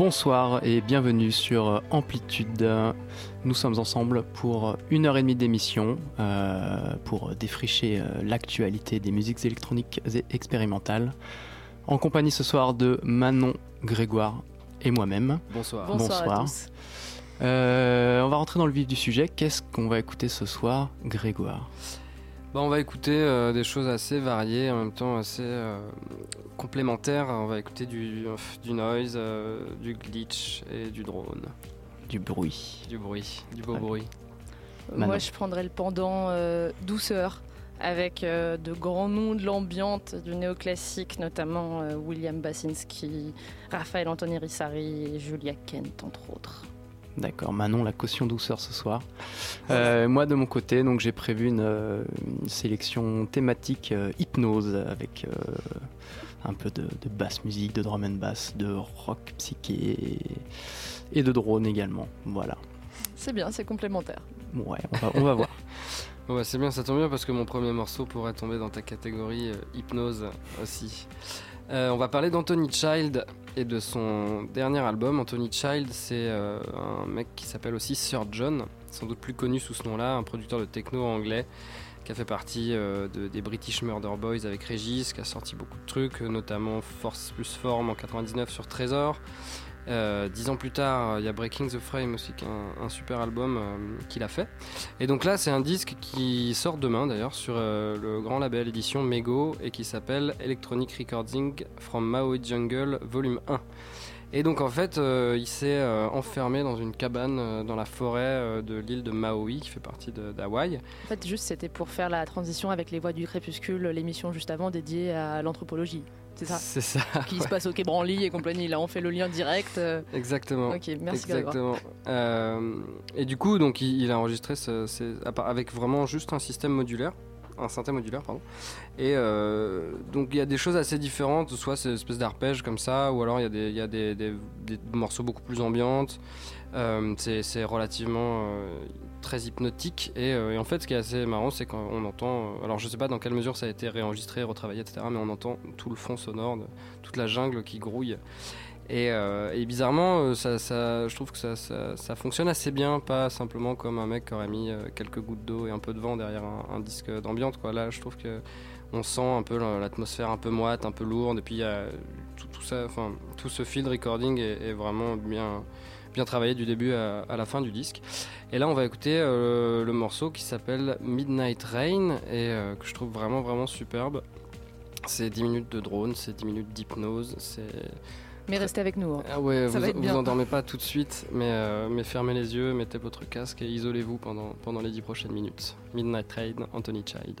Bonsoir et bienvenue sur Amplitude. Nous sommes ensemble pour une heure et demie d'émission euh, pour défricher euh, l'actualité des musiques électroniques et expérimentales. En compagnie ce soir de Manon Grégoire et moi-même. Bonsoir. Bonsoir, à tous. Euh, on va rentrer dans le vif du sujet. Qu'est-ce qu'on va écouter ce soir, Grégoire? Bah, on va écouter euh, des choses assez variées, en même temps assez euh, complémentaires. On va écouter du, du noise, euh, du glitch et du drone. Du bruit. Du bruit, du beau Ouais. bruit. Manon. Moi, je prendrais le pendant euh, douceur avec euh, de grands noms de l'ambiante, du néoclassique, notamment euh, William Basinski, Raphaël Anthony Rissari et Julia Kent, entre autres. D'accord, Manon, la caution douceur ce soir. Euh, moi de mon côté, donc j'ai prévu une, euh, une sélection thématique euh, hypnose avec euh, un peu de, de basse musique, de drum and bass, de rock psyché et, et de drone également. Voilà. C'est bien, c'est complémentaire. Ouais, on va, on va voir. C'est bien, ça tombe bien parce que mon premier morceau pourrait tomber dans ta catégorie euh, hypnose aussi. Euh, on va parler d'Anthony Child et de son dernier album. Anthony Child, c'est euh, un mec qui s'appelle aussi Sir John, sans doute plus connu sous ce nom-là, un producteur de techno anglais qui a fait partie euh, de- des British Murder Boys avec Regis, qui a sorti beaucoup de trucs, euh, notamment Force plus Form en 99 sur Trésor. Euh, dix ans plus tard, il y a Breaking the Frame aussi, qui est un, super album euh, qu'il a fait. Et donc là, c'est un disque qui sort demain d'ailleurs sur euh, le grand label édition Mego et qui s'appelle Electronic Recording from Maui Jungle Volume 1. Et donc en fait, euh, il s'est enfermé dans une cabane dans la forêt de l'île de Maui, qui fait partie d'Hawaï. En fait, juste, c'était pour faire la transition avec Les Voix du Crépuscule, l'émission juste avant dédiée à l'anthropologie. C'est ça C'est ça. Qui se passe au Quai Branly et compagnie. Là, on fait le lien direct. euh, Exactement. Ok, merci. Exactement. Euh, et du coup, donc, il, il a enregistré ce- avec vraiment juste un système modulaire, un synthé modulaire, pardon. Et euh, donc, il y a des choses assez différentes, soit c'est une espèce d'arpège comme ça, ou alors il y a des, il y a des, des- des morceaux beaucoup plus ambiantes. Euh, c'est relativement euh, très hypnotique. Et, euh, et en fait, ce qui est assez marrant, c'est quand on entend. alors, je sais pas dans quelle mesure ça a été réenregistré, retravaillé, etc., mais on entend tout le fond sonore, de, toute la jungle qui grouille. Et, bizarrement, ça, je trouve que ça, fonctionne assez bien, pas simplement comme un mec qui aurait mis quelques gouttes d'eau et un peu de vent derrière un, disque d'ambiance. Là, je trouve que on sent un peu la- l'atmosphère un peu moite, un peu lourde, et puis y a tout, tout ça, enfin tout ce field recording est vraiment bien, bien travaillé du début à, à la fin du disque. Et là, on va écouter euh, le morceau qui s'appelle Midnight Rain et euh, que je trouve vraiment vraiment superbe. C'est 10 minutes de drone, c'est 10 minutes d'hypnose, c'est Mais restez avec nous. hein. ah ouais, Ça vous, vous endormez pas tout de suite, mais, euh, mais fermez les yeux, mettez votre casque et isolez-vous pendant, pendant les 10 prochaines minutes. Midnight Train, Anthony Child.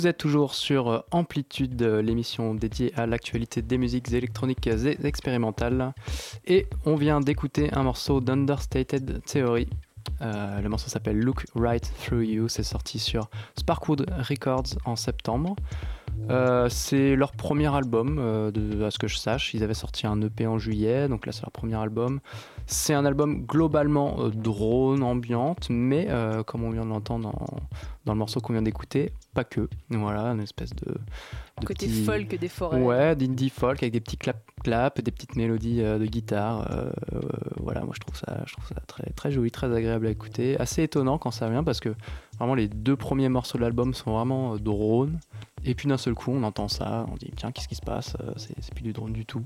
Vous êtes toujours sur Amplitude, l'émission dédiée à l'actualité des musiques électroniques et expérimentales. Et on vient d'écouter un morceau d'Understated Theory. Euh, le morceau s'appelle Look Right Through You. C'est sorti sur Sparkwood Records en septembre. Euh, c'est leur premier album, euh, de, à ce que je sache. Ils avaient sorti un EP en juillet, donc là c'est leur premier album. C'est un album globalement euh, drone, ambiante, mais comme on vient de l'entendre dans, dans, le morceau qu'on vient d'écouter, pas que. Voilà, une espèce de. Côté folk des forêts. Ouais, d'indie folk avec des petits clap-clap, des petites mélodies de guitare. voilà, moi je trouve ça, je trouve ça très, très joli, très agréable à écouter. Assez étonnant quand ça vient parce que vraiment les deux premiers morceaux de l'album sont vraiment drone. Et puis d'un seul coup, on entend ça, on dit tiens, qu'est-ce qui se passe euh, C'est plus du drone du tout.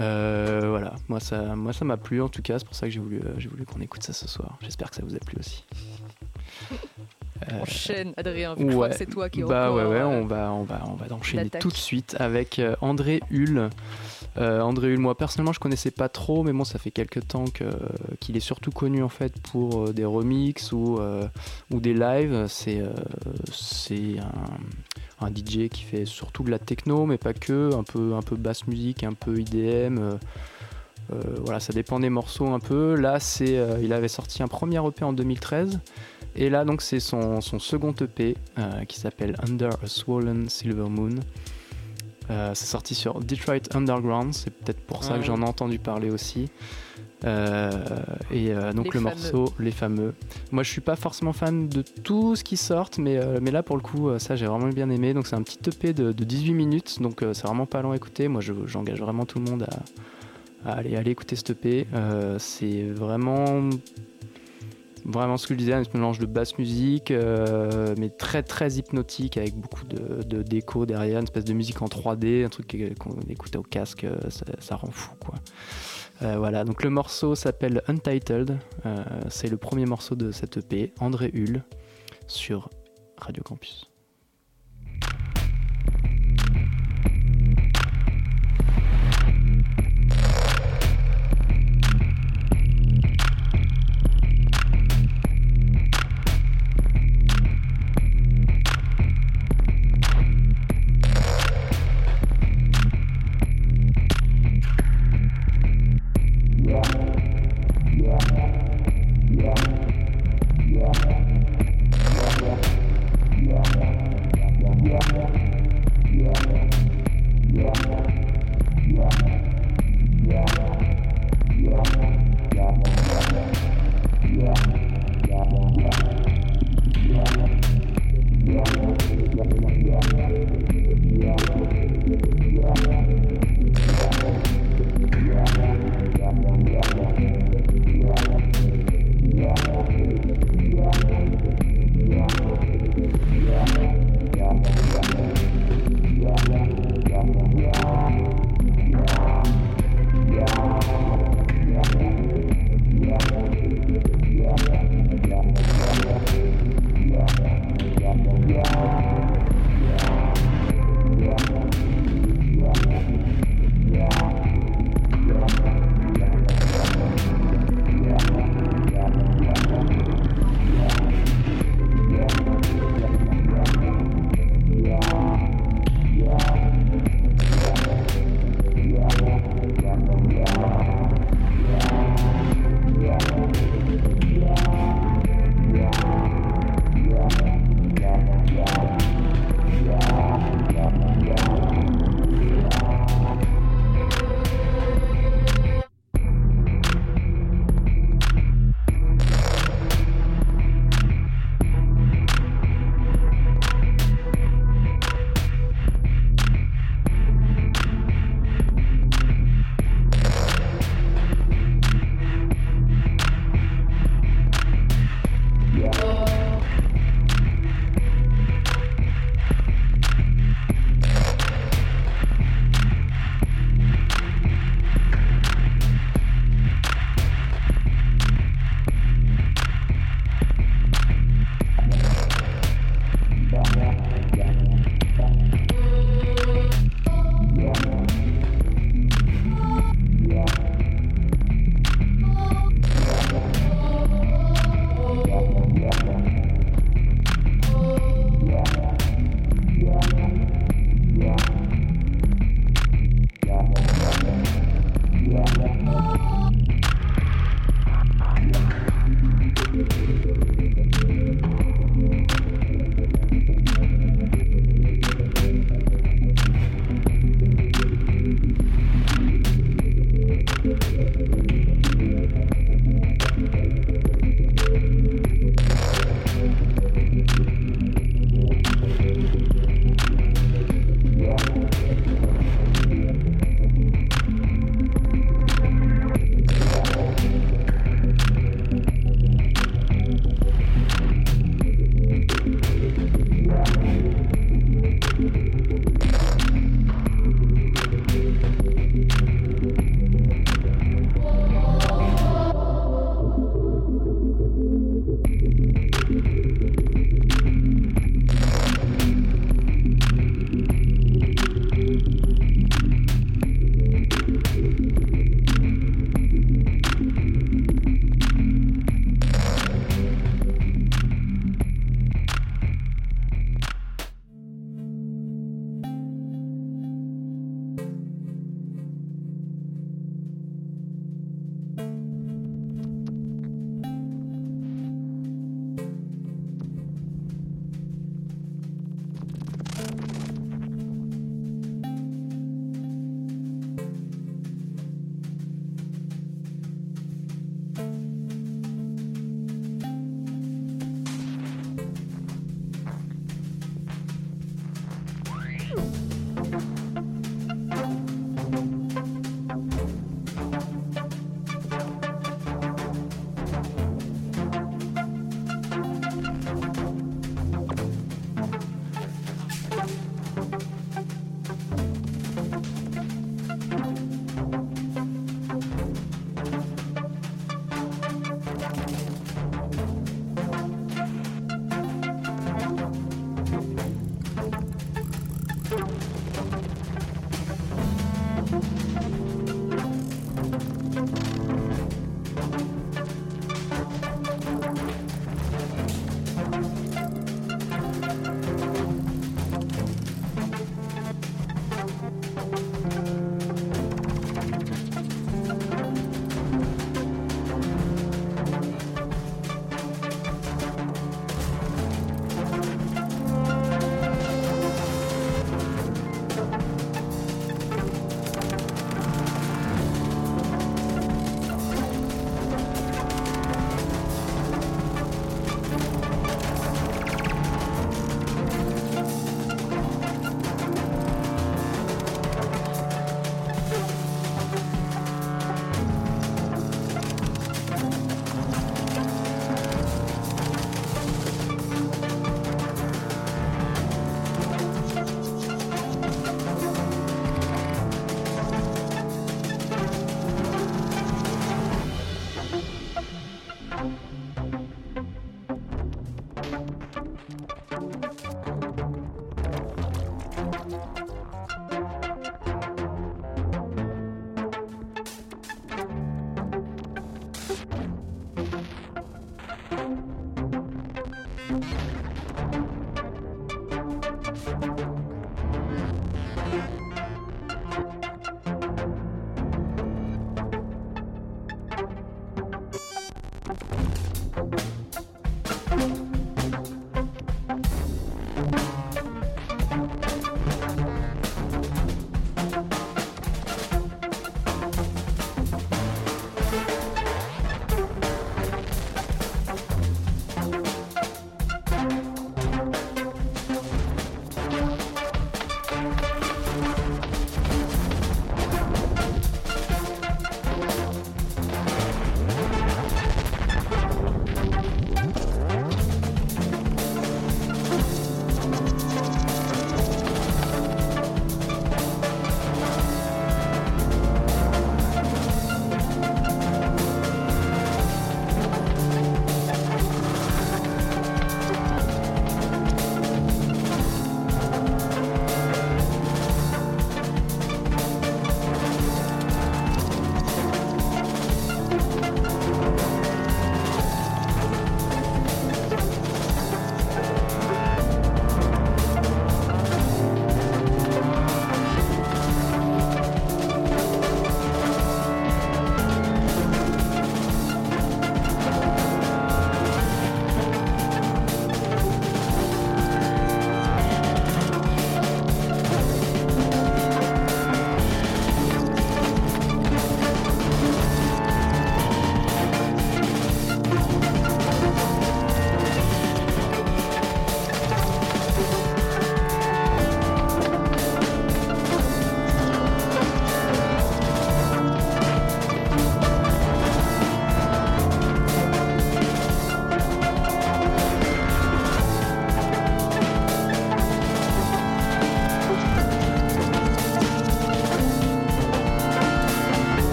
Euh, voilà, moi ça moi ça m'a plu en tout cas, c'est pour ça que j'ai voulu, euh, j'ai voulu qu'on écoute ça ce soir. J'espère que ça vous a plu aussi. Enchaîne, Adrien, je crois que c'est toi qui Bah ouais, ouais, on va, on va, on va enchaîner tout de suite avec André Hull. Euh, André Hull, moi personnellement je connaissais pas trop, mais bon ça fait quelques temps qu'il est surtout connu en fait pour des remixes ou, ou des lives. C'est un DJ qui fait surtout de la techno, mais pas que, un peu, un peu basse musique, un peu IDM. Euh, euh, voilà, ça dépend des morceaux un peu. Là, c'est, euh, il avait sorti un premier EP en 2013. Et là, donc, c'est son, second EP qui s'appelle Under a Swollen Silver Moon. C'est sorti sur Detroit Underground, c'est peut-être pour ça que j'en ai entendu parler aussi. Euh, et euh, donc le morceau, les fameux. Moi, je suis pas forcément fan de tout ce qui sort, mais, euh, mais là, pour le coup, ça, j'ai vraiment bien aimé. Donc, c'est un petit EP de, 18 minutes, donc c'est vraiment pas long à écouter. Moi, j'engage vraiment tout le monde à, aller, aller écouter ce EP. c'est vraiment vraiment ce que je disais, un mélange de basse musique, mais très très hypnotique avec beaucoup de, déco derrière, une espèce de musique en 3D, un truc qu'on écoute au casque, ça, ça, rend fou quoi. Euh, voilà, donc le morceau s'appelle Untitled. Euh, c'est le premier morceau de cette EP, André Hull, sur Radio Campus.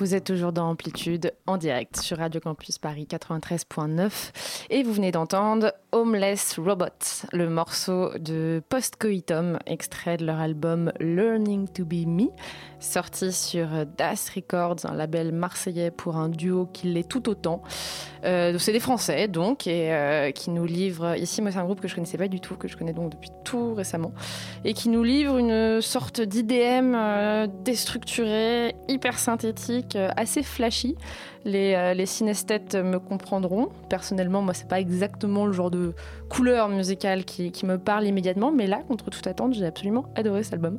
Vous êtes toujours dans Amplitude en direct sur Radio Campus Paris 93.9 et vous venez d'entendre Homeless Robot, le morceau de Postcoitum, extrait de leur album Learning to Be Me, sorti sur Das Records, un label marseillais pour un duo qui l'est tout autant. Euh, c'est des Français donc et euh, qui nous livrent ici moi c'est un groupe que je connaissais pas du tout que je connais donc depuis tout récemment et qui nous livre une sorte d'IDM euh, déstructuré, hyper synthétique, euh, assez flashy. Les, euh, les synesthètes me comprendront. Personnellement, moi, c'est pas exactement le genre de couleur musicale qui, qui me parle immédiatement, mais là, contre toute attente, j'ai absolument adoré cet album.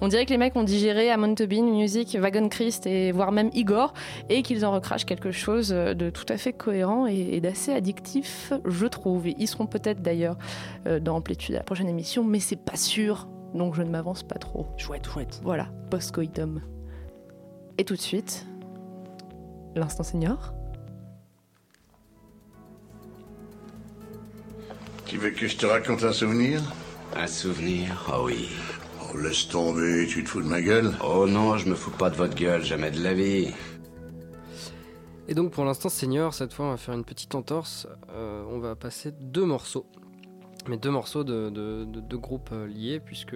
On dirait que les mecs ont digéré Amon Tobin, Music, Wagon Christ et voire même Igor, et qu'ils en recrachent quelque chose de tout à fait cohérent et, et d'assez addictif, je trouve. Et ils seront peut-être d'ailleurs euh, dans Amplitude à la prochaine émission, mais c'est pas sûr, donc je ne m'avance pas trop. Chouette, chouette. Voilà, post-coitum. Et tout de suite, l'instant senior. Tu veux que je te raconte un souvenir? Un souvenir Oh oui. Oh, laisse tomber, tu te fous de ma gueule Oh non, je me fous pas de votre gueule, jamais de la vie. Et donc pour l'instant senior, cette fois on va faire une petite entorse. Euh, on va passer deux morceaux. Mais deux morceaux de, de- de deux groupes euh, liés puisque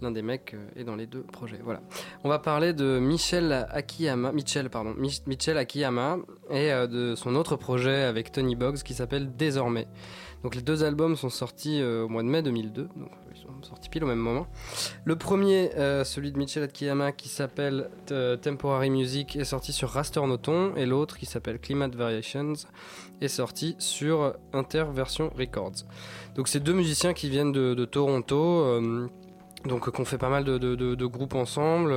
l'un des mecs euh, est dans les deux projets. Voilà. On va parler de Michel Akiyama, Michel pardon, Mich- Michel Akiyama et de son autre projet avec Tony Boggs qui s'appelle Désormais. Donc les deux albums sont sortis au mois de mai 2002, donc ils sont sortis pile au même moment. Le premier, euh, celui de Michel Akiyama qui s'appelle euh, Temporary Music est sorti sur Raster Noton et l'autre qui s'appelle Climate Variations est sorti sur Interversion Records. Donc c'est deux musiciens qui viennent de, Toronto. euh, donc qu'on fait pas mal de, groupes ensemble.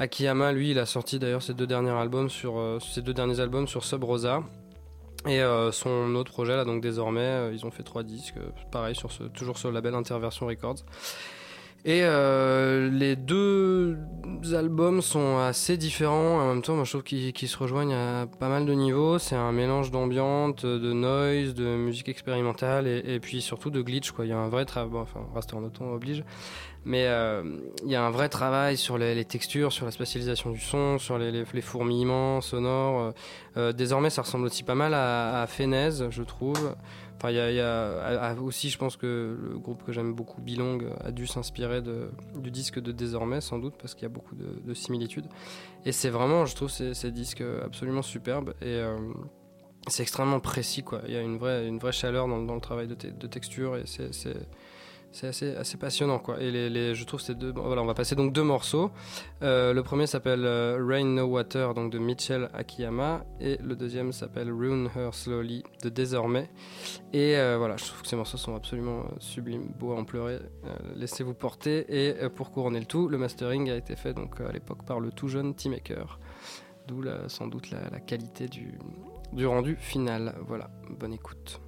Akiyama, lui, il a sorti d'ailleurs ses deux derniers albums sur ses deux derniers albums sur Sub Rosa. Et euh, son autre projet là, donc désormais, euh, ils ont fait trois disques, euh, pareil sur toujours sur le label Interversion Records. Et les deux albums sont assez différents. En même temps, moi, je trouve qu'ils se rejoignent à pas mal de niveaux. C'est un mélange d'ambiance, de noise, de musique expérimentale et, puis surtout de glitch. Quoi. Il y a un vrai travail. Bon, enfin, Raster Noton oblige. Mais euh, il y a un vrai travail sur les, textures, sur la spatialisation du son, sur les, fourmillements sonores. Euh, désormais, ça ressemble aussi pas mal à, à Fenez, je trouve. Enfin, il y a, aussi, je pense que le groupe que j'aime beaucoup, Bilong, a dû s'inspirer du disque de Désormais, sans doute, parce qu'il y a beaucoup de, de similitudes. Et c'est vraiment, je trouve, ces, disques absolument superbes. Et euh, c'est extrêmement précis, quoi. Il y a une vraie, chaleur dans, le travail de, de texture, et c'est. C'est assez, passionnant quoi. Et je trouve ces deux. Voilà, on va passer donc deux morceaux. Euh, le premier s'appelle euh, Rain No Water donc de Mitchell Akiyama et le deuxième s'appelle Ruin Her Slowly de Désormais. Et euh, voilà, je trouve que ces morceaux sont absolument sublimes, beaux à en pleurer. Laissez-vous porter. Et pour couronner le tout, le mastering a été fait donc à l'époque par le tout jeune T-Maker. D'où sans doute la, la qualité du, du rendu final. Voilà, bonne écoute.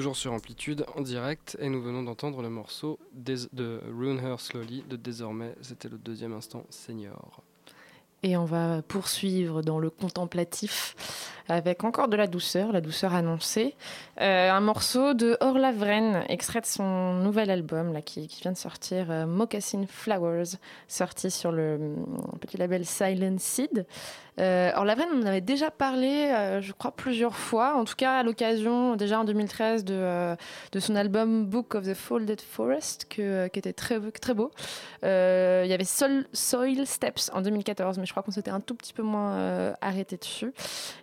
Toujours sur Amplitude en direct et nous venons d'entendre le morceau de Rune Her Slowly de Désormais. C'était le deuxième instant senior. Et on va poursuivre dans le contemplatif avec encore de la douceur, la douceur annoncée. Euh, un morceau de Orla Vren, extrait de son nouvel album là, qui, vient de sortir, euh, Moccasin Flowers, sorti sur le mm, petit label Silent Seed. Euh, Vren, on en avait déjà parlé, euh, je crois, plusieurs fois, en tout cas à l'occasion, déjà en 2013, de, euh, de son album Book of the Folded Forest, que- qui était très, très beau. Euh, il y avait Soil Steps en 2014, mais je crois qu'on s'était un tout petit peu moins euh, arrêté dessus.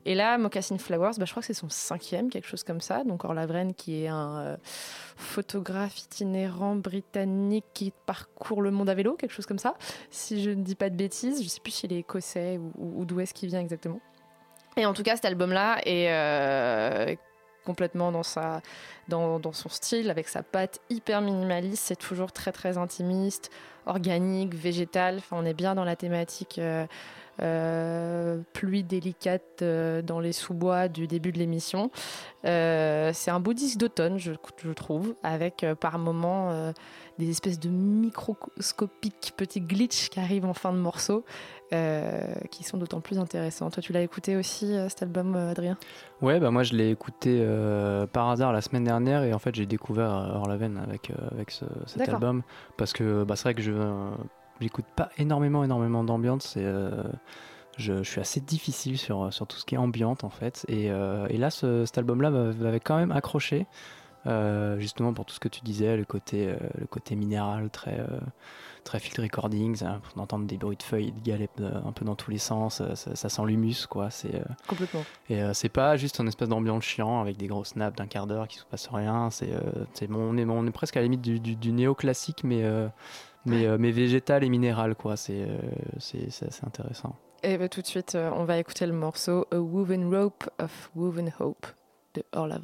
Et là, Moccasin Flowers, bah, je crois que c'est son cinquième, quelque chose comme ça. Donc Orla Vren, qui est un euh, photographe itinérant britannique qui parcourt le monde à vélo, quelque chose comme ça. Si je ne dis pas de bêtises, je sais plus s'il est écossais ou, ou- ou d'où est-ce qu'il vient exactement. Et en tout cas, cet album-là est euh, complètement dans, sa, dans son style, avec sa patte hyper minimaliste. C'est toujours très très intimiste, organique, végétal. Enfin, on est bien dans la thématique euh, euh, pluie délicate euh, dans les sous-bois du début de l'émission. Euh, c'est un beau disque d'automne, je, je trouve, avec par moments des espèces de microscopiques petits glitches qui arrivent en fin de morceau, qui sont d'autant plus intéressants. Toi, tu l'as écouté aussi, cet album, Adrien? Ouais, bah moi je l'ai écouté par hasard la semaine dernière et en fait j'ai découvert Orlaven avec, avec ce- cet album parce que bah, c'est vrai que je j'écoute pas énormément énormément d'ambiance et euh, je, je suis assez difficile sur, sur tout ce qui est ambiante en fait et, euh, et là ce- cet album là m'avait quand même accroché euh, justement pour tout ce que tu disais le côté, euh, le côté minéral très, euh, très field recordings hein, pour entendre des bruits de feuilles de galets euh, un peu dans tous les sens euh, ça, ça sent l'humus quoi c'est euh, Complètement. et euh, c'est pas juste un espèce d'ambiance chiant avec des gros snaps d'un quart d'heure qui se passe rien. C'est, euh, c'est bon, on, est, on est presque à la limite du, du, du néoclassique, mais, euh, mais, euh, mais végétal et minéral, quoi. C'est, euh, c'est, assez intéressant. Et bah, tout de suite, euh, on va écouter le morceau A Woven Rope of Woven Hope de Orla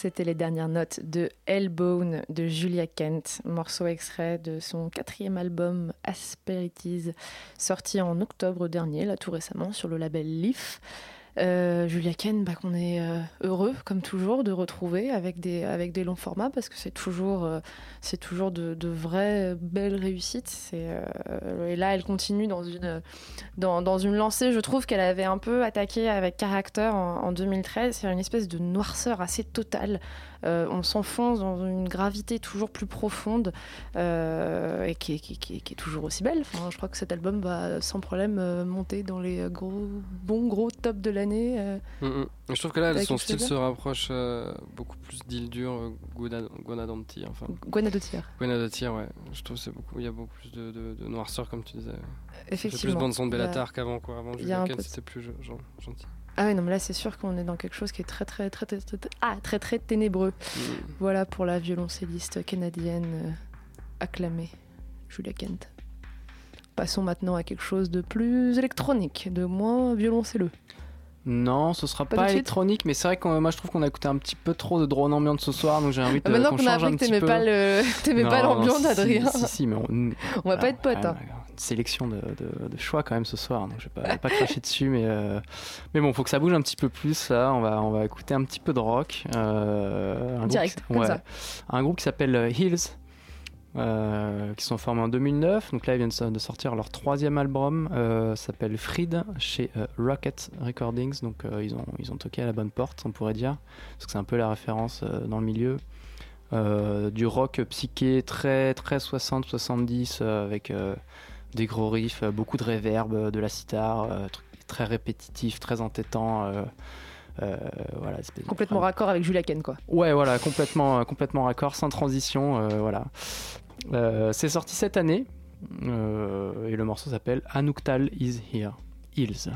C'était les dernières notes de Hellbone de Julia Kent, morceau extrait de son quatrième album Asperities, sorti en octobre dernier, là tout récemment, sur le label Leaf. Euh, Julia Ken, bah, qu'on est euh, heureux, comme toujours, de retrouver avec des, avec des longs formats parce que c'est toujours, euh, toujours de, de, vraies belles réussites. et là, elle continue dans une, dans, dans une lancée. Je trouve qu'elle avait un peu attaqué avec Character en, en 2013 c'est une espèce de noirceur assez totale. Euh, on s'enfonce dans une gravité toujours plus profonde euh, et qui est, toujours aussi belle. je crois que cet album va sans problème euh, monter dans les gros, bons gros tops de l'année. Mm, mm. Je trouve que là, son style se rapproche beaucoup plus d'Ildur, Guanadanti. Enfin. Guanadotir. Guanadotir, ouais. Je trouve qu'il beaucoup, y a beaucoup plus de, noirceur, comme tu disais. Effectivement. plus bande son de Bellatar qu'avant, quoi. Avant, Julien c'était plus gentil. Ah oui, non, mais là, c'est sûr qu'on est dans quelque chose qui est très, très, très, très, très, ah, très, très ténébreux. Mm. Voilà pour la violoncelliste canadienne euh, acclamée, Julia Kent. Passons maintenant à quelque chose de plus électronique, de moins violoncelleux. Non, ce sera pas, électronique, mais c'est vrai que moi je trouve qu'on a écouté un petit peu trop de drone ambiante ce soir, donc j'ai envie de ah, Maintenant qu'on a appris que t'aimais pas l'ambiance, Adrien. Si, si, mais on, on va pas être potes. Hein sélection de, choix quand même ce soir, donc je vais pas, pas cracher dessus, mais, euh, mais bon, faut que ça bouge un petit peu plus là. On va, on va écouter un petit peu de rock. Euh, un Direct, groupe, ouais, Un groupe qui s'appelle euh, Hills. qui sont formés en 2009. Donc là, ils viennent de sortir leur troisième album, s'appelle Fried chez Rocket Recordings. Donc ils, ont, ils ont toqué à la bonne porte, on pourrait dire, parce que c'est un peu la référence dans le milieu. du rock psyché très très 60-70 avec des gros riffs, euh, beaucoup de reverb, euh, de la sitar, euh, très répétitif, très entêtant. voilà, complètement raccord avec Julia Ken quoi. Ouais voilà complètement complètement raccord sans transition voilà. c'est sorti cette année et le morceau s'appelle Anuktal is here Hills.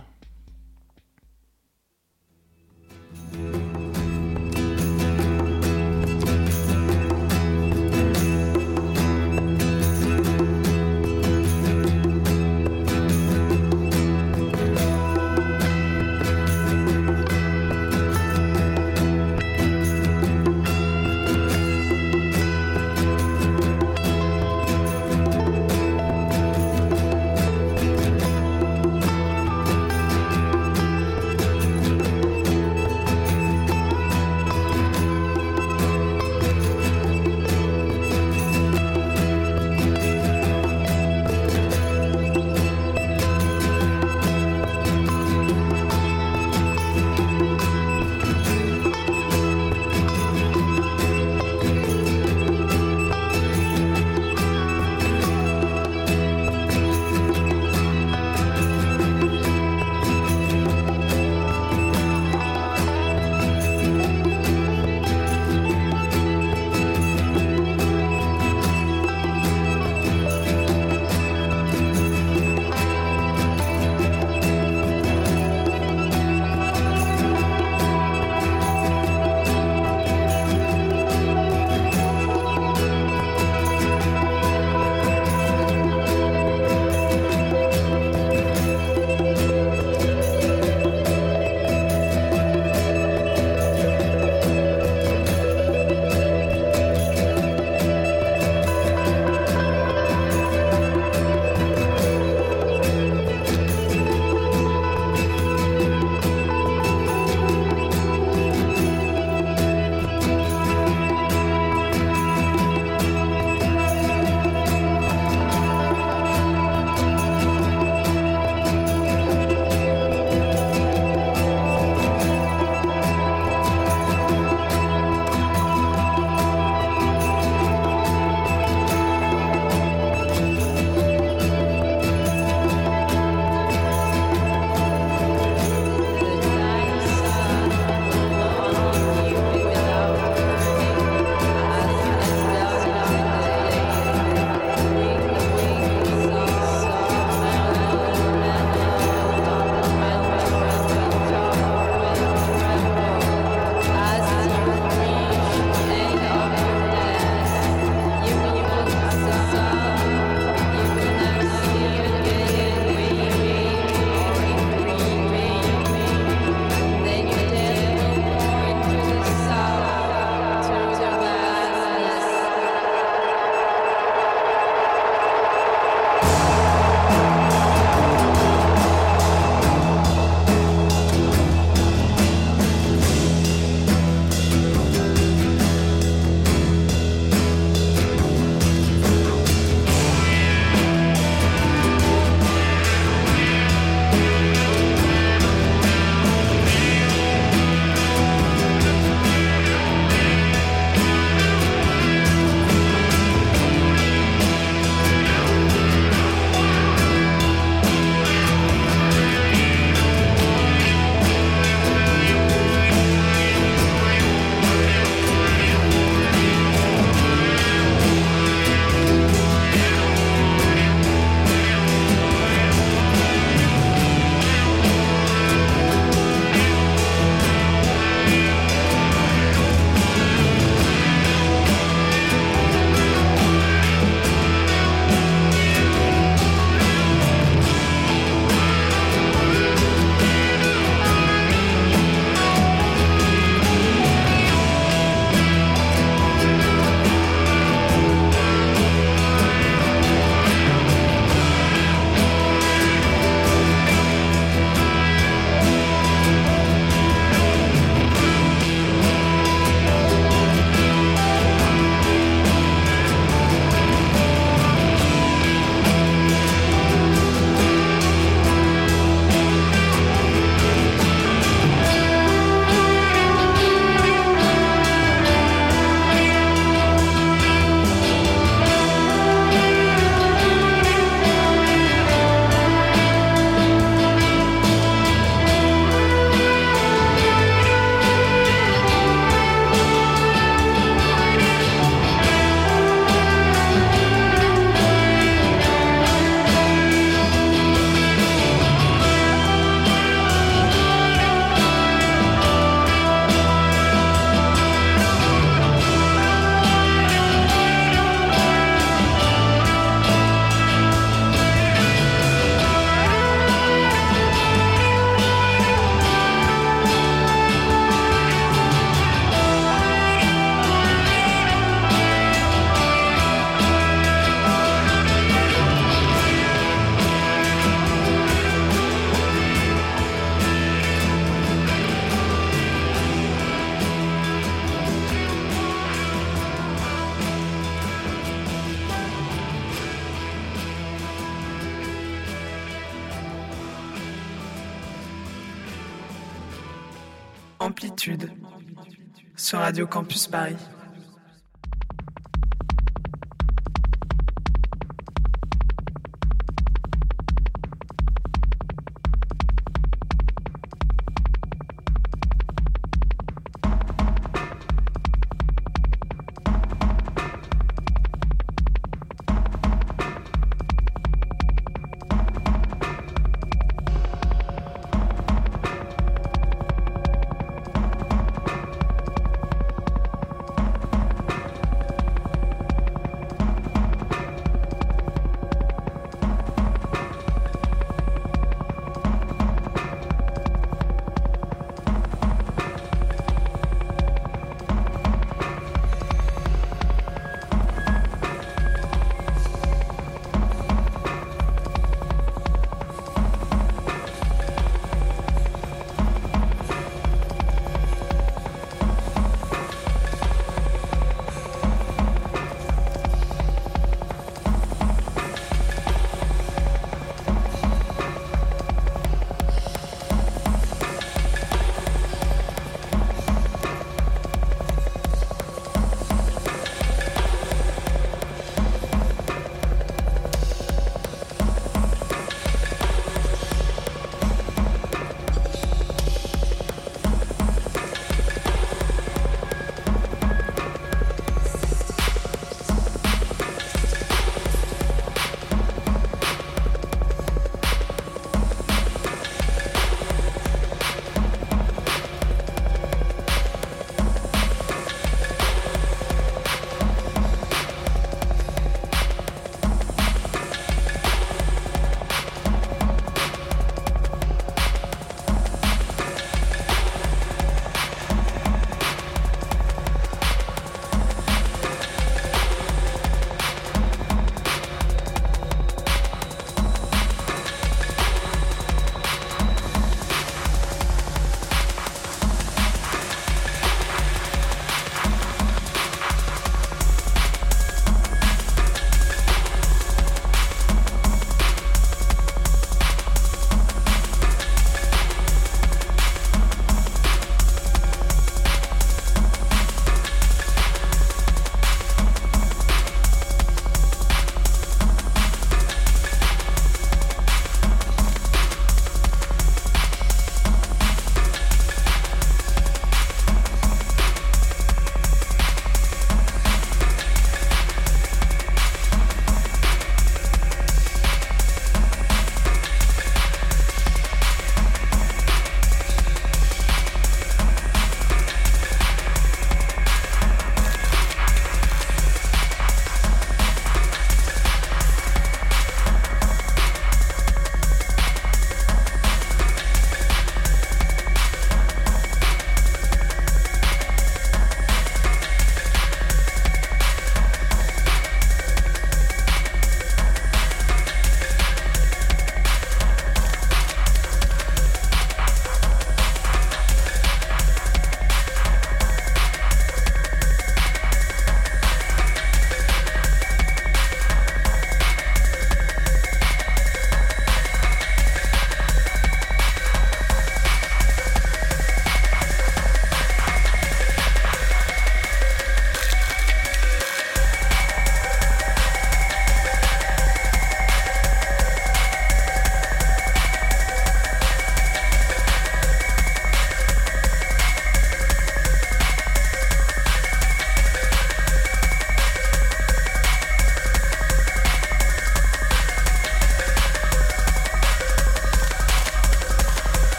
Radio Campus Paris.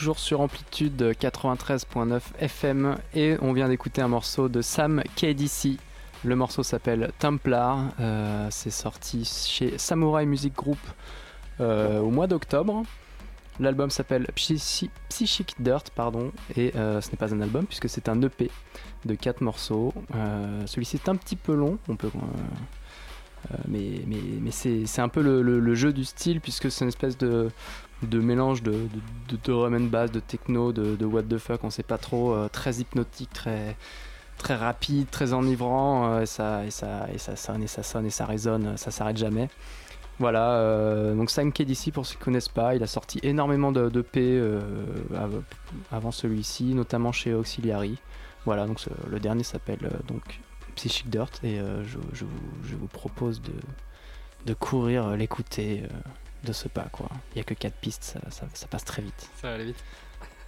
Toujours sur Amplitude 93.9 FM et on vient d'écouter un morceau de Sam KDC. Le morceau s'appelle Templar. Euh, c'est sorti chez Samurai Music Group euh, au mois d'octobre. L'album s'appelle Psychi- Psychic Dirt, pardon, et euh, ce n'est pas un album puisque c'est un EP de 4 morceaux. Celui-ci est un petit peu long, on peut, mais, mais, c'est un peu le, jeu du style puisque c'est une espèce de, mélange de, de, de, drum and bass, de techno, de, what the fuck, on sait pas trop, euh, très hypnotique, très, rapide, très enivrant, euh, et, ça, sonne et ça sonne et ça résonne, ça s'arrête jamais. Voilà, euh, donc Sam KDC pour ceux qui connaissent pas, il a sorti énormément de, P euh, av- avant celui-ci, notamment chez Auxiliary. Voilà, donc le dernier s'appelle euh, donc Psychic Dirt et euh, je, je vous, je vous propose de, de courir euh, l'écouter euh, de ce pas quoi. Il y a que 4 pistes, ça, ça- ça passe très vite. Ça va aller vite.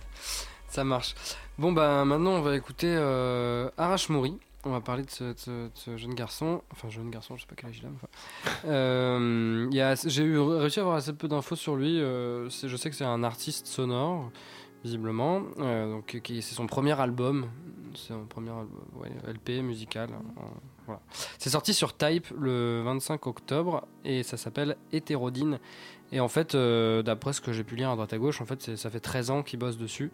Ça marche. Bon, bah maintenant, on va écouter euh, Arash Mouri. On va parler de ce, de ce- de ce jeune garçon. Enfin, jeune garçon, je sais pas quel âge il a. enfin. Euh, il y a- J'ai eu réussi à avoir assez peu d'infos sur lui. euh, c'est- je sais que c'est un artiste sonore, visiblement. euh, donc, c'est son premier album. C'est son premier album, ouais, LP musical. euh, voilà. C'est sorti sur Type le 25 octobre et ça s'appelle Hétérodine. Et en fait, euh, d'après ce que j'ai pu lire à droite à gauche, en fait, ça fait 13 ans qu'il bosse dessus,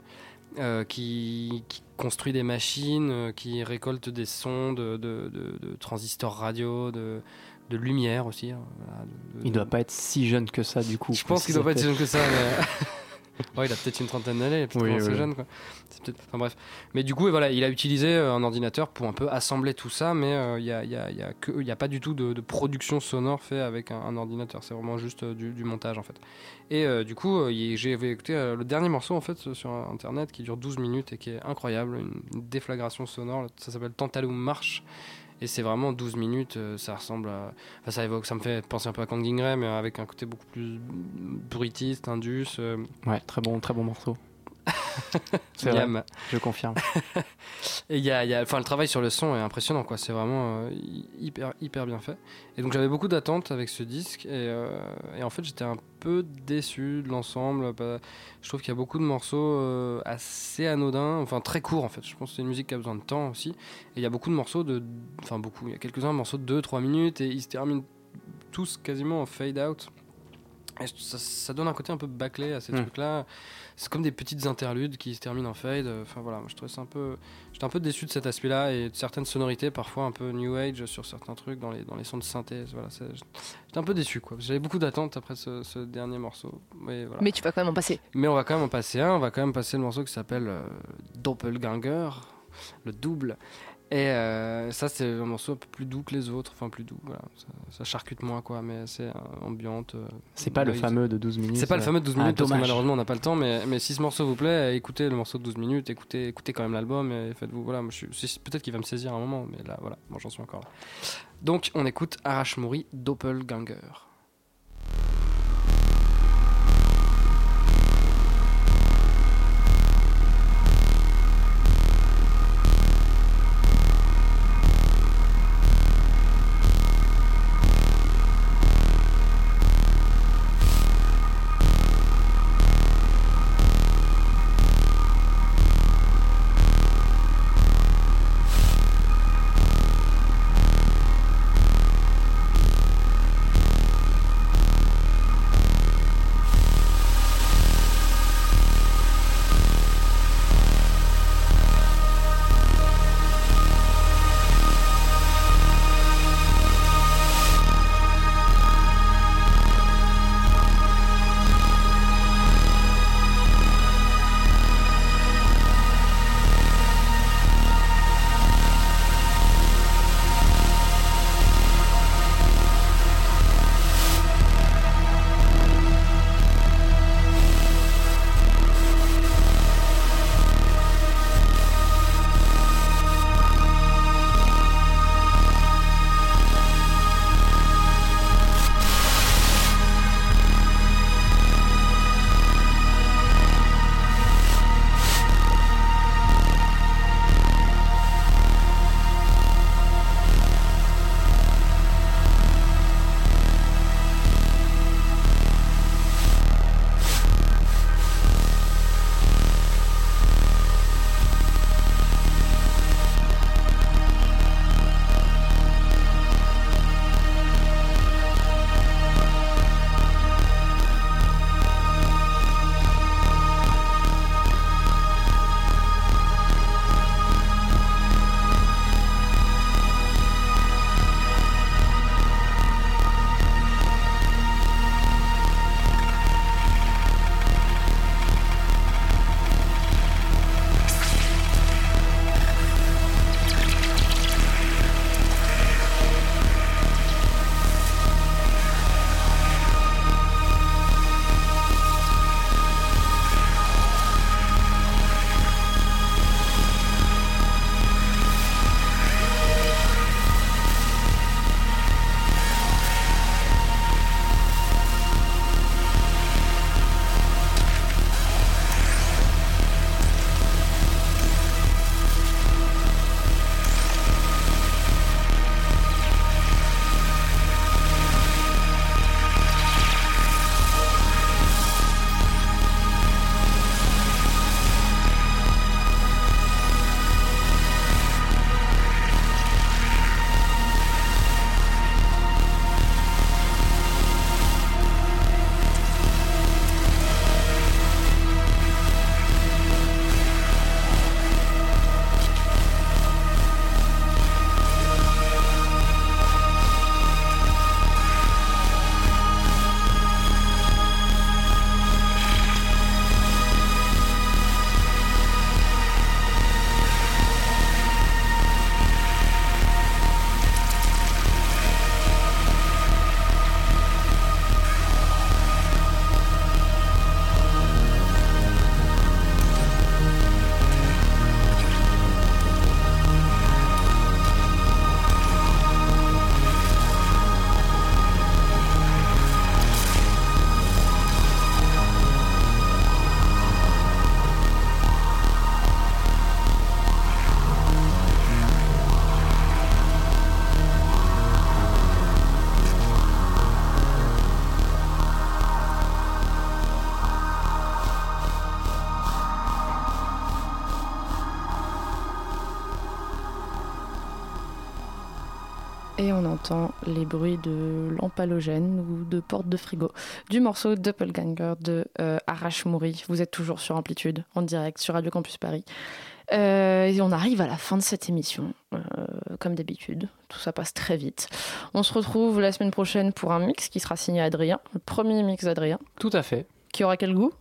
euh, qui, qui construit des machines, qui récolte des sons de, de- de- de transistors radio, de, de lumière aussi. hein, voilà, de- de- Il doit pas être si jeune que ça du coup. Je pense qu'il doit pas être si jeune que ça. Mais... Ouais, il a peut-être une trentaine d'années, il est peut-être Oui, jeune. Quoi. Enfin bref. Mais du coup, voilà, il a utilisé euh, un ordinateur pour un peu assembler tout ça, mais euh, il n'y a, y a- il y a que- il y a pas du tout de, de production sonore fait avec un, un ordinateur. C'est vraiment juste euh, du, du montage en fait. Et du coup, j'ai écouté le dernier morceau en fait sur internet qui dure 12 minutes et qui est incroyable, une, une déflagration sonore. Ça s'appelle Tantalum Marche. Et c'est vraiment 12 minutes, euh, ça ressemble à. Enfin, ça évoque, ça me fait penser un peu à Kang mais avec un côté beaucoup plus bruitiste, indus. euh, Ouais, très bon, très bon morceau. C'est vrai, Yam. je confirme. Et il y a, il y a- enfin, le travail sur le son est impressionnant, quoi. C'est vraiment euh, hyper, hyper bien fait. Et donc j'avais beaucoup d'attentes avec ce disque, et, euh, et en fait j'étais un peu déçu de l'ensemble. Bah, Je trouve qu'il y a beaucoup de morceaux euh, assez anodins, enfin très courts en fait. Je pense que c'est une musique qui a besoin de temps aussi. Et il y a beaucoup de morceaux de, enfin beaucoup, il y a quelques-uns morceaux de 2-3 minutes, et ils se terminent tous quasiment en fade out. Et ça, ça donne un côté un peu bâclé à ces Mm. trucs-là. C'est comme des petites interludes qui se terminent en fade. Enfin voilà, moi, je trouvais ça un peu. J'étais un peu déçu de cet aspect-là et de certaines sonorités, parfois un peu new age sur certains trucs, dans les, dans les sons de synthèse. Voilà, j'étais un peu déçu quoi. J'avais beaucoup d'attentes après ce, ce dernier morceau. Mais, voilà. Mais tu vas quand même en passer. Mais on va quand même en passer un. On va quand même passer le morceau qui s'appelle euh, Doppelganger, le double. Et euh, ça, c'est un morceau un peu plus doux que les autres. Enfin, plus doux, voilà. Ça, ça charcute moins, quoi. Mais c'est euh, ambiante. euh, C'est pas le fameux de 12 minutes. C'est pas le fameux de 12 ah, minutes parce que malheureusement on n'a pas le temps. Mais, mais si ce morceau vous plaît, écoutez le morceau de 12 minutes, écoutez, écoutez quand même l'album et faites-vous. Voilà, peut-être qu'il va me saisir à un moment, mais là, voilà, moi j'en suis encore là. Donc on écoute Doppelganger. Doppelganger et on entend les bruits de lampes halogènes ou de portes de frigo du morceau Doppelganger de euh, Arash Mouri. Vous êtes toujours sur Amplitude, en direct sur Radio Campus Paris. Euh, et on arrive à la fin de cette émission, euh, comme d'habitude. Tout ça passe très vite. On se retrouve la semaine prochaine pour un mix qui sera signé Adrien, le premier mix d'Adrien. Tout à fait. Qui aura quel goût?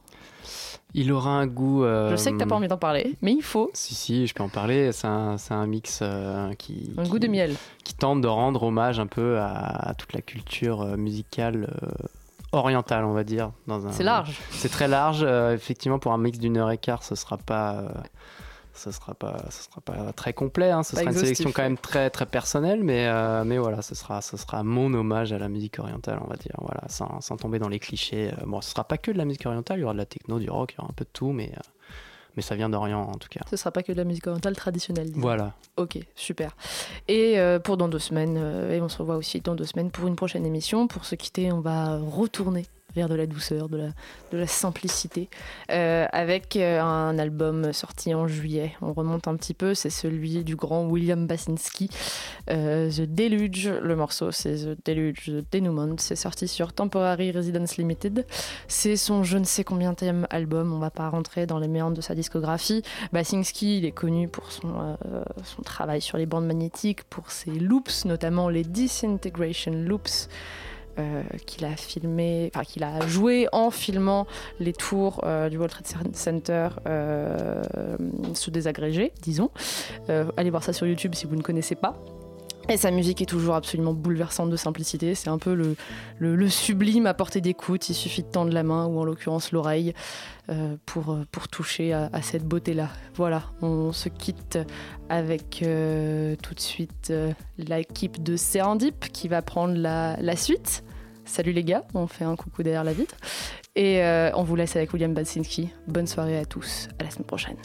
Il aura un goût. euh, Je sais que t'as pas envie d'en parler, mais il faut. Si, si, je peux en parler. C'est un, mix euh, qui. Un qui- goût de miel. Qui tente de rendre hommage un peu à, à toute la culture euh, musicale euh, orientale, on va dire. C'est large. C'est très large. euh, effectivement, pour un mix d'une heure et quart, ce sera pas. Ce sera pas, ce sera pas très complet. hein. Ce Pas sera une sélection quand même très très personnelle, mais euh, mais voilà, ce sera ce sera mon hommage à la musique orientale, on va dire. Voilà, sans, sans tomber dans les clichés. Euh, Bon, ce sera pas que de la musique orientale. Il y aura de la techno, du rock, il y aura un peu de tout, mais euh, mais ça vient d'Orient en tout cas. Ce sera pas que de la musique orientale traditionnelle. disons. Voilà. Ok, super. Et euh, pour dans deux semaines, et on se revoit aussi dans deux semaines pour une prochaine émission. Pour se quitter, on va retourner de la douceur, de la, simplicité, euh, avec euh, un album sorti en juillet. On remonte un petit peu, c'est celui du grand William Basinski, euh, The Deluge. Le morceau, c'est The Deluge, The Denouement. C'est sorti sur Temporary Residence Limited. C'est son je ne sais combien album. On va pas rentrer dans les méandres de sa discographie. Basinski, il est connu pour son travail sur les bandes magnétiques, pour ses loops, notamment les Disintegration Loops. Euh, qu'il a filmé, enfin qu'il a joué en filmant les tours euh, du World Trade Center euh, sous désagrégé, disons. Allez voir ça sur YouTube si vous ne connaissez pas. Et sa musique est toujours absolument bouleversante de simplicité. C'est un peu le, sublime à portée d'écoute. Il suffit de tendre la main ou en l'occurrence l'oreille euh, pour, euh, pour toucher à, cette beauté-là. Voilà, on se quitte avec euh, tout de suite l'équipe de Serendip qui va prendre la, suite. Salut les gars, on fait un coucou derrière la vitre. Et on vous laisse avec William Basinski. Bonne soirée à tous, à la semaine prochaine.